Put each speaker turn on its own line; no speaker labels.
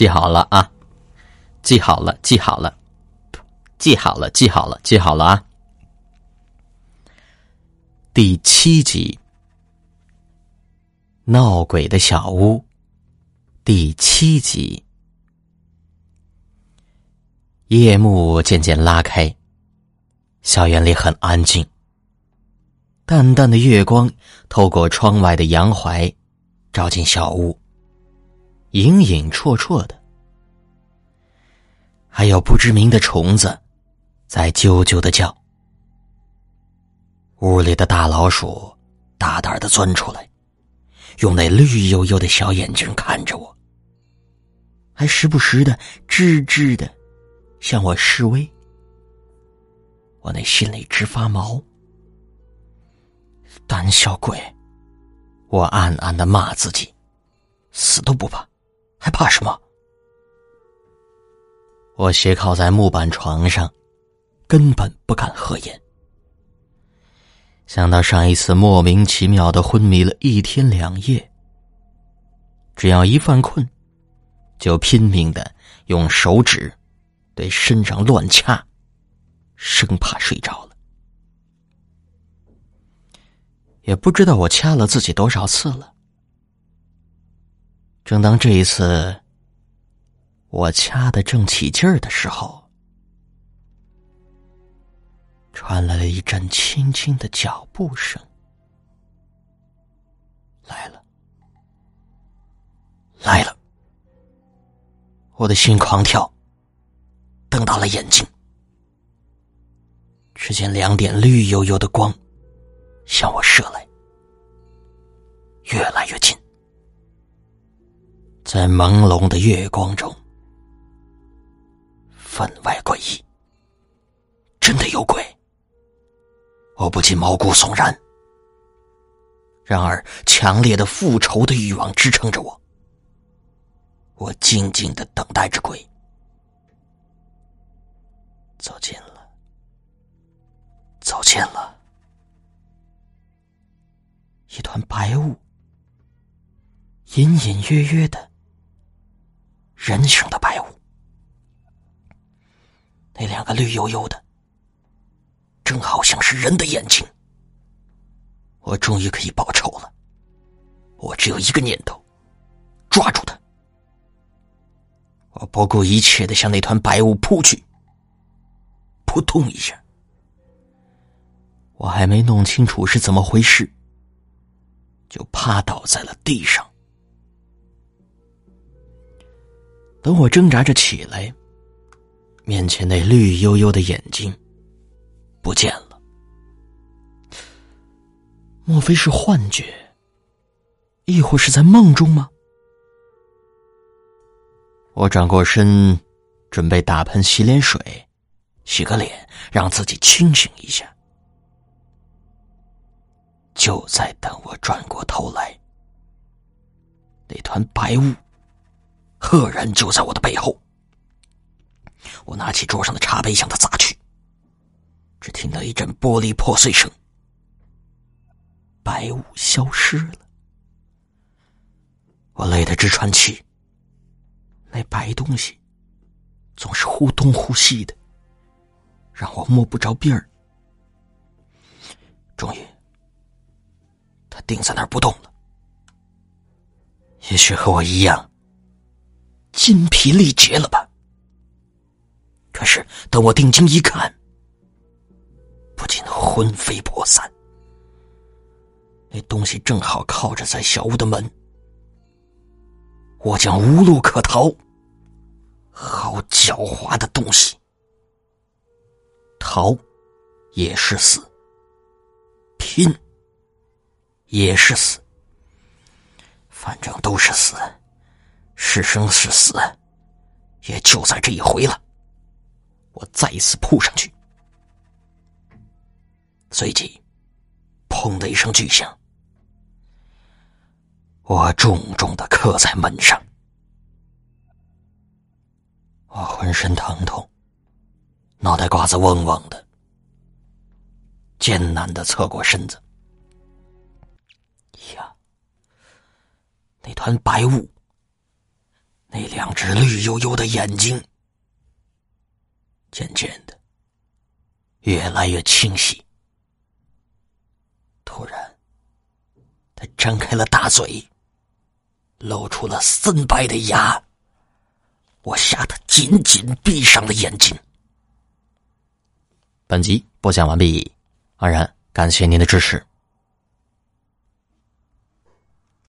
记好了啊，记好了，记好了，记好了，记好了，记好了啊！第七集，闹鬼的小屋，第七集。夜幕渐渐拉开，校园里很安静。淡淡的月光透过窗外的杨槐，照进小屋。隐隐绰绰的，还有不知名的虫子在啾啾的叫。屋里的大老鼠大胆的钻出来，用那绿油油的小眼睛看着我，还时不时的吱吱的向我示威。我那心里直发毛。胆小鬼！我暗暗的骂自己，死都不怕。还怕什么？我斜靠在木板床上，根本不敢合眼。想到上一次莫名其妙的昏迷了一天两夜，只要一犯困，就拼命的用手指对身上乱掐，生怕睡着了。也不知道我掐了自己多少次了。正当这一次我掐的正起劲儿的时候，传来了一阵轻轻的脚步声。来了，来了！我的心狂跳，瞪大了眼睛，只见两点绿油油的光向我射来，越来越近。在朦胧的月光中，分外诡异。真的有鬼，我不禁毛骨悚然。然而，强烈的复仇的欲望支撑着我。我静静的等待着鬼走近了，走近了，一团白雾，隐隐约约的。人形的白雾，那两个绿油油的，正好像是人的眼睛。我终于可以报仇了。我只有一个念头：抓住他。我不顾一切的向那团白雾扑去。扑通一下，我还没弄清楚是怎么回事，就趴倒在了地上。等我挣扎着起来，面前那绿油油的眼睛不见了。莫非是幻觉？亦或是在梦中吗？我转过身，准备打盆洗脸水，洗个脸，让自己清醒一下。就在等我转过头来，那团白雾。赫然就在我的背后，我拿起桌上的茶杯向他砸去，只听到一阵玻璃破碎声，白雾消失了。我累得直喘气，那白东西总是忽东忽西的，让我摸不着边儿。终于，他定在那儿不动了，也许和我一样。筋疲力竭了吧？可是等我定睛一看，不禁魂飞魄散。那东西正好靠着在小屋的门，我将无路可逃。好狡猾的东西！逃也是死，拼也是死，反正都是死。是生是死，也就在这一回了。我再一次扑上去，随即，砰的一声巨响，我重重的磕在门上。我浑身疼痛，脑袋瓜子嗡嗡的，艰难的侧过身子。呀，那团白雾。那两只绿油油的眼睛，渐渐的越来越清晰。突然，他张开了大嘴，露出了森白的牙。我吓得紧紧闭上了眼睛。
本集播讲完毕，安然感谢您的支持。